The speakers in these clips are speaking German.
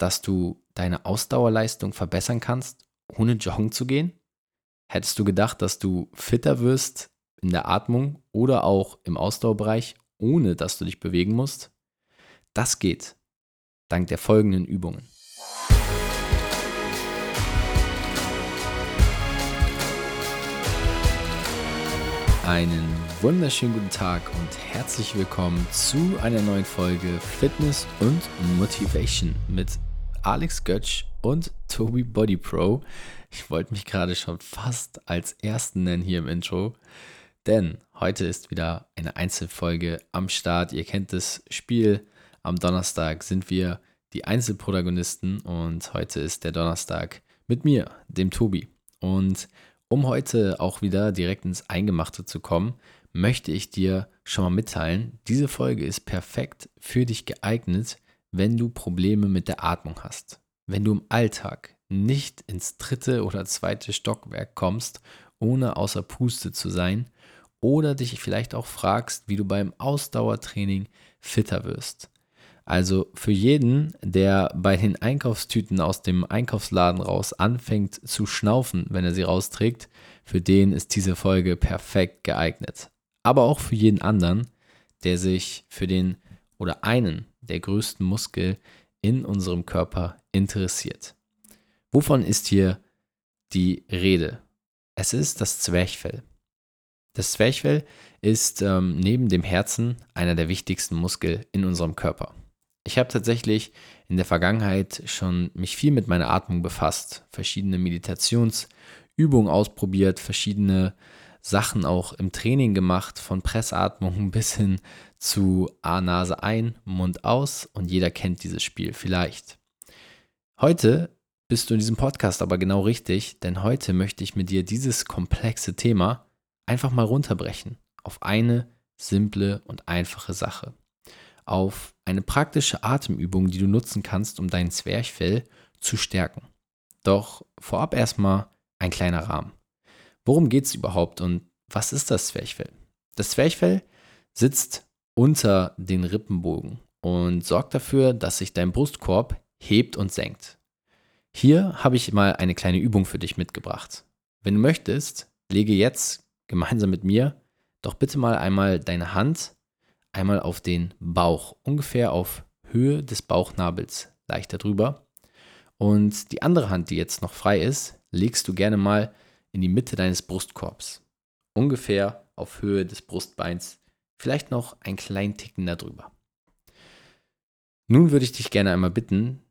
dass du deine Ausdauerleistung verbessern kannst, ohne joggen zu gehen? Hättest du gedacht, dass du fitter wirst in der Atmung oder auch im Ausdauerbereich, ohne dass du dich bewegen musst? Das geht dank der folgenden Übungen. Einen wunderschönen guten Tag und herzlich willkommen zu einer neuen Folge Fitness und Motivation mit Alex Götsch und Toby Body Pro. Ich wollte mich gerade schon fast als ersten nennen hier im Intro, denn heute ist wieder eine Einzelfolge am Start. Ihr kennt das Spiel. Am Donnerstag sind wir die Einzelprotagonisten und heute ist der Donnerstag mit mir, dem Tobi. Und um heute auch wieder direkt ins Eingemachte zu kommen, möchte ich dir schon mal mitteilen, diese Folge ist perfekt für dich geeignet, wenn du Probleme mit der Atmung hast. Wenn du im Alltag nicht ins dritte oder zweite Stockwerk kommst, ohne außer Puste zu sein, oder dich vielleicht auch fragst, wie du beim Ausdauertraining fitter wirst. Also für jeden, der bei den Einkaufstüten aus dem Einkaufsladen raus anfängt zu schnaufen, wenn er sie rausträgt, für den ist diese Folge perfekt geeignet. Aber auch für jeden anderen, der sich für den oder einen der größten Muskel in unserem Körper interessiert. Wovon ist hier die Rede? Es ist das Zwerchfell. Das Zwerchfell ist ähm, neben dem Herzen einer der wichtigsten Muskel in unserem Körper. Ich habe tatsächlich in der Vergangenheit schon mich viel mit meiner Atmung befasst, verschiedene Meditationsübungen ausprobiert, verschiedene Sachen auch im Training gemacht, von Pressatmung bis hin zu A Nase ein, Mund aus und jeder kennt dieses Spiel vielleicht. Heute bist du in diesem Podcast aber genau richtig, denn heute möchte ich mit dir dieses komplexe Thema einfach mal runterbrechen auf eine simple und einfache Sache auf eine praktische Atemübung, die du nutzen kannst, um dein Zwerchfell zu stärken. Doch vorab erstmal ein kleiner Rahmen. Worum geht es überhaupt und was ist das Zwerchfell? Das Zwerchfell sitzt unter den Rippenbogen und sorgt dafür, dass sich dein Brustkorb hebt und senkt. Hier habe ich mal eine kleine Übung für dich mitgebracht. Wenn du möchtest, lege jetzt gemeinsam mit mir doch bitte mal einmal deine Hand einmal auf den Bauch, ungefähr auf Höhe des Bauchnabels, leicht darüber. Und die andere Hand, die jetzt noch frei ist, legst du gerne mal in die Mitte deines Brustkorbs, ungefähr auf Höhe des Brustbeins, vielleicht noch ein kleinen Ticken darüber. Nun würde ich dich gerne einmal bitten,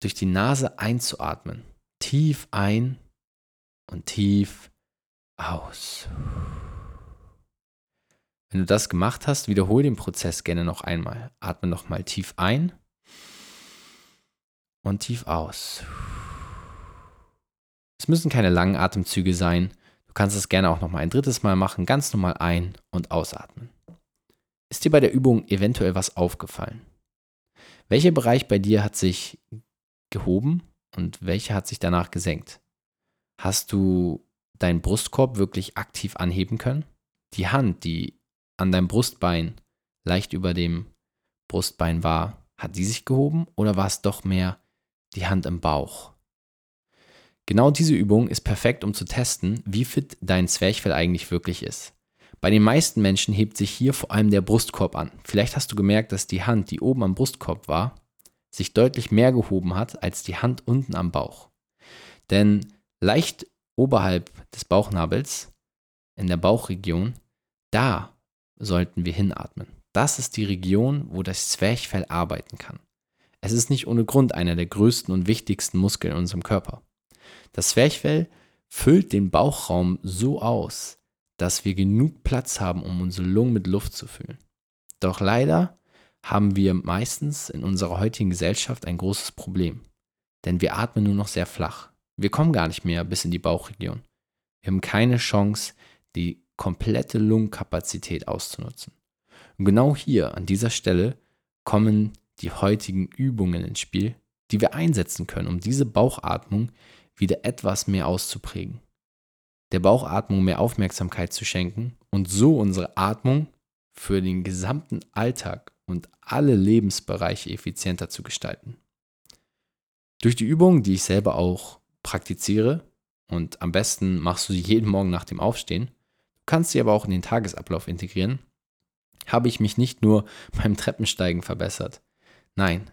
durch die Nase einzuatmen. Tief ein und tief aus. Wenn du das gemacht hast, wiederhole den Prozess gerne noch einmal. Atme nochmal tief ein und tief aus. Es müssen keine langen Atemzüge sein. Du kannst es gerne auch nochmal ein drittes Mal machen, ganz normal ein- und ausatmen. Ist dir bei der Übung eventuell was aufgefallen? Welcher Bereich bei dir hat sich gehoben und welcher hat sich danach gesenkt? Hast du deinen Brustkorb wirklich aktiv anheben können? Die Hand, die an deinem Brustbein leicht über dem Brustbein war, hat die sich gehoben oder war es doch mehr die Hand im Bauch? Genau diese Übung ist perfekt, um zu testen, wie fit dein Zwerchfell eigentlich wirklich ist. Bei den meisten Menschen hebt sich hier vor allem der Brustkorb an. Vielleicht hast du gemerkt, dass die Hand, die oben am Brustkorb war, sich deutlich mehr gehoben hat als die Hand unten am Bauch. Denn leicht oberhalb des Bauchnabels, in der Bauchregion, da sollten wir hinatmen. Das ist die Region, wo das Zwerchfell arbeiten kann. Es ist nicht ohne Grund einer der größten und wichtigsten Muskeln in unserem Körper. Das Zwerchfell füllt den Bauchraum so aus, dass wir genug Platz haben, um unsere Lungen mit Luft zu füllen. Doch leider haben wir meistens in unserer heutigen Gesellschaft ein großes Problem. Denn wir atmen nur noch sehr flach. Wir kommen gar nicht mehr bis in die Bauchregion. Wir haben keine Chance, die komplette Lungenkapazität auszunutzen. Und genau hier, an dieser Stelle, kommen die heutigen Übungen ins Spiel, die wir einsetzen können, um diese Bauchatmung wieder etwas mehr auszuprägen. Der Bauchatmung mehr Aufmerksamkeit zu schenken und so unsere Atmung für den gesamten Alltag und alle Lebensbereiche effizienter zu gestalten. Durch die Übung, die ich selber auch praktiziere, und am besten machst du sie jeden Morgen nach dem Aufstehen, du kannst sie aber auch in den Tagesablauf integrieren, habe ich mich nicht nur beim Treppensteigen verbessert. Nein,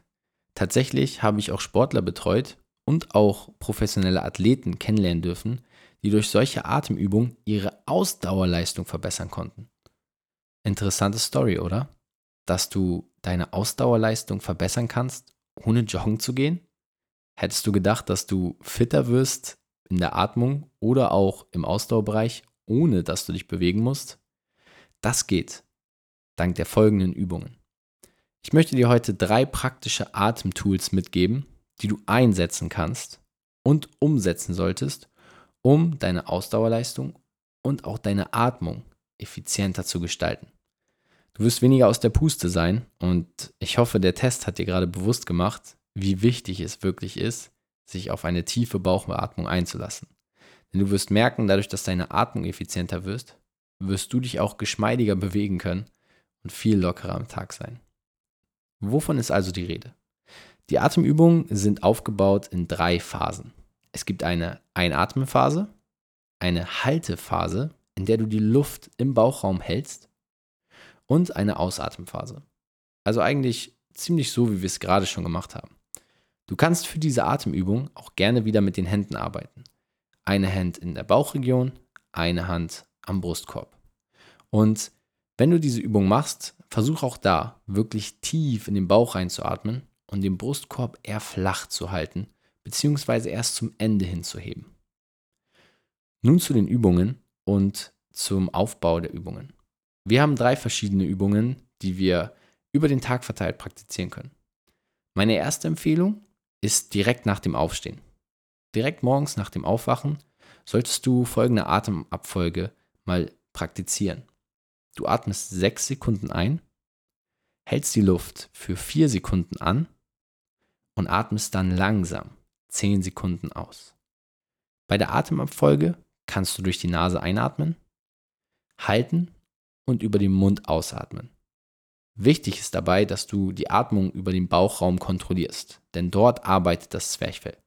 tatsächlich habe ich auch Sportler betreut und auch professionelle Athleten kennenlernen dürfen, die durch solche Atemübungen ihre Ausdauerleistung verbessern konnten. Interessante Story, oder? Dass du deine Ausdauerleistung verbessern kannst, ohne joggen zu gehen? Hättest du gedacht, dass du fitter wirst in der Atmung oder auch im Ausdauerbereich, ohne dass du dich bewegen musst? Das geht, dank der folgenden Übungen. Ich möchte dir heute drei praktische Atemtools mitgeben, die du einsetzen kannst und umsetzen solltest, um deine Ausdauerleistung und auch deine Atmung effizienter zu gestalten. Du wirst weniger aus der Puste sein und ich hoffe, der Test hat dir gerade bewusst gemacht, wie wichtig es wirklich ist, sich auf eine tiefe Bauchatmung einzulassen. Denn du wirst merken, dadurch, dass deine Atmung effizienter wirst, wirst du dich auch geschmeidiger bewegen können und viel lockerer am Tag sein. Wovon ist also die Rede? Die Atemübungen sind aufgebaut in drei Phasen. Es gibt eine Einatmenphase, eine Haltephase, in der du die Luft im Bauchraum hältst und eine Ausatmenphase. Also eigentlich ziemlich so, wie wir es gerade schon gemacht haben. Du kannst für diese Atemübung auch gerne wieder mit den Händen arbeiten. Eine Hand in der Bauchregion, eine Hand am Brustkorb. Und wenn du diese Übung machst, versuch auch da wirklich tief in den Bauch reinzuatmen und den Brustkorb eher flach zu halten, beziehungsweise erst zum Ende hinzuheben. Nun zu den Übungen und zum Aufbau der Übungen. Wir haben drei verschiedene Übungen, die wir über den Tag verteilt praktizieren können. Meine erste Empfehlung ist direkt nach dem Aufstehen. Direkt morgens nach dem Aufwachen solltest du folgende Atemabfolge mal praktizieren. Du atmest sechs Sekunden ein, hältst die Luft für vier Sekunden an und atmest dann langsam zehn Sekunden aus. Bei der Atemabfolge kannst du durch die Nase einatmen, halten und über den Mund ausatmen. Wichtig ist dabei, dass du die Atmung über den Bauchraum kontrollierst, denn dort arbeitet das Zwerchfell.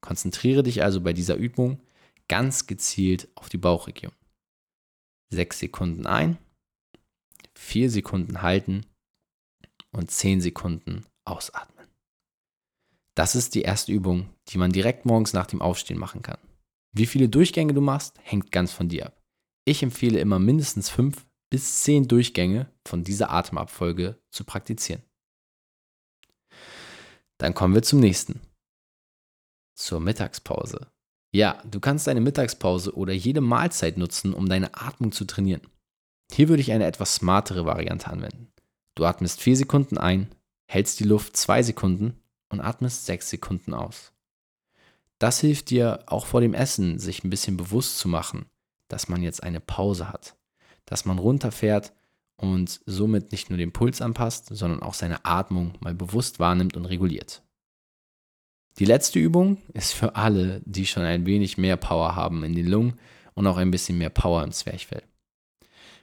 Konzentriere dich also bei dieser Übung ganz gezielt auf die Bauchregion. Sechs Sekunden ein, vier Sekunden halten und zehn Sekunden ausatmen. Das ist die erste Übung, die man direkt morgens nach dem Aufstehen machen kann. Wie viele Durchgänge du machst, hängt ganz von dir ab. Ich empfehle immer mindestens fünf bis zehn Durchgänge von dieser Atemabfolge zu praktizieren. Dann kommen wir zum nächsten. Zur Mittagspause. Ja, du kannst deine Mittagspause oder jede Mahlzeit nutzen, um deine Atmung zu trainieren. Hier würde ich eine etwas smartere Variante anwenden. Du atmest 4 Sekunden ein, hältst die Luft 2 Sekunden und atmest 6 Sekunden aus. Das hilft dir auch vor dem Essen, sich ein bisschen bewusst zu machen, dass man jetzt eine Pause hat dass man runterfährt und somit nicht nur den Puls anpasst, sondern auch seine Atmung mal bewusst wahrnimmt und reguliert. Die letzte Übung ist für alle, die schon ein wenig mehr Power haben in den Lungen und auch ein bisschen mehr Power im Zwerchfell.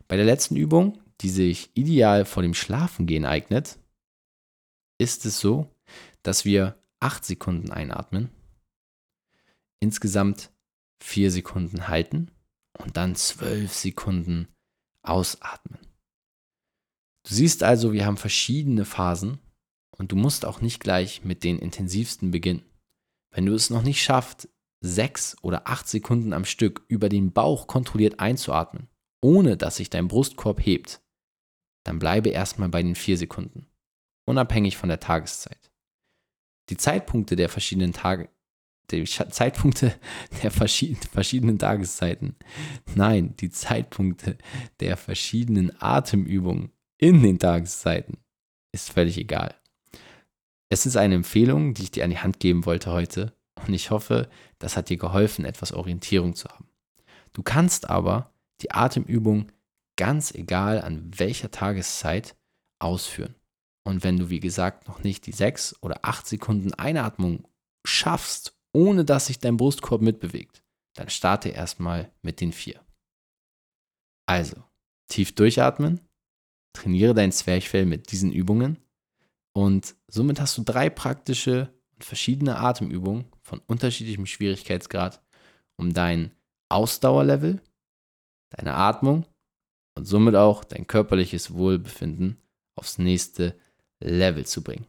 Bei der letzten Übung, die sich ideal vor dem Schlafengehen eignet, ist es so, dass wir 8 Sekunden einatmen, insgesamt 4 Sekunden halten und dann 12 Sekunden ausatmen. Du siehst also, wir haben verschiedene Phasen und du musst auch nicht gleich mit den intensivsten beginnen. Wenn du es noch nicht schaffst, sechs oder acht Sekunden am Stück über den Bauch kontrolliert einzuatmen, ohne dass sich dein Brustkorb hebt, dann bleibe erstmal bei den vier Sekunden, unabhängig von der Tageszeit. Die Zeitpunkte der verschiedenen Tage, die Zeitpunkte der verschiedenen Tageszeiten. Nein, die Zeitpunkte der verschiedenen Atemübungen in den Tageszeiten ist völlig egal. Es ist eine Empfehlung, die ich dir an die Hand geben wollte heute und ich hoffe, das hat dir geholfen, etwas Orientierung zu haben. Du kannst aber die Atemübung ganz egal an welcher Tageszeit ausführen. Und wenn du, wie gesagt, noch nicht die sechs oder acht Sekunden Einatmung schaffst ohne dass sich dein Brustkorb mitbewegt, dann starte erstmal mit den vier. Also, tief durchatmen, trainiere dein Zwerchfell mit diesen Übungen und somit hast du drei praktische und verschiedene Atemübungen von unterschiedlichem Schwierigkeitsgrad, um dein Ausdauerlevel, deine Atmung und somit auch dein körperliches Wohlbefinden aufs nächste Level zu bringen.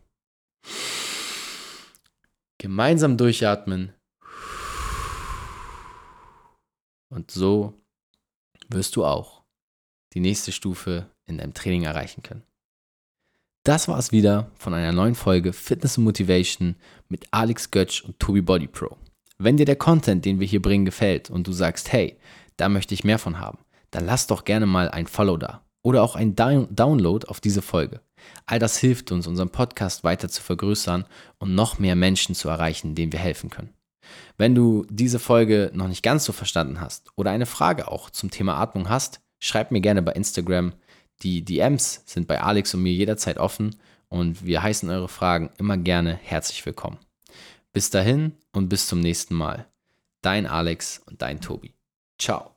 Gemeinsam durchatmen. Und so wirst du auch die nächste Stufe in deinem Training erreichen können. Das war es wieder von einer neuen Folge Fitness und Motivation mit Alex Götsch und Tobi Body Pro. Wenn dir der Content, den wir hier bringen, gefällt und du sagst, hey, da möchte ich mehr von haben, dann lass doch gerne mal ein Follow da oder auch ein Download auf diese Folge. All das hilft uns, unseren Podcast weiter zu vergrößern und noch mehr Menschen zu erreichen, denen wir helfen können. Wenn du diese Folge noch nicht ganz so verstanden hast oder eine Frage auch zum Thema Atmung hast, schreib mir gerne bei Instagram. Die DMs sind bei Alex und mir jederzeit offen und wir heißen eure Fragen immer gerne herzlich willkommen. Bis dahin und bis zum nächsten Mal. Dein Alex und dein Tobi. Ciao.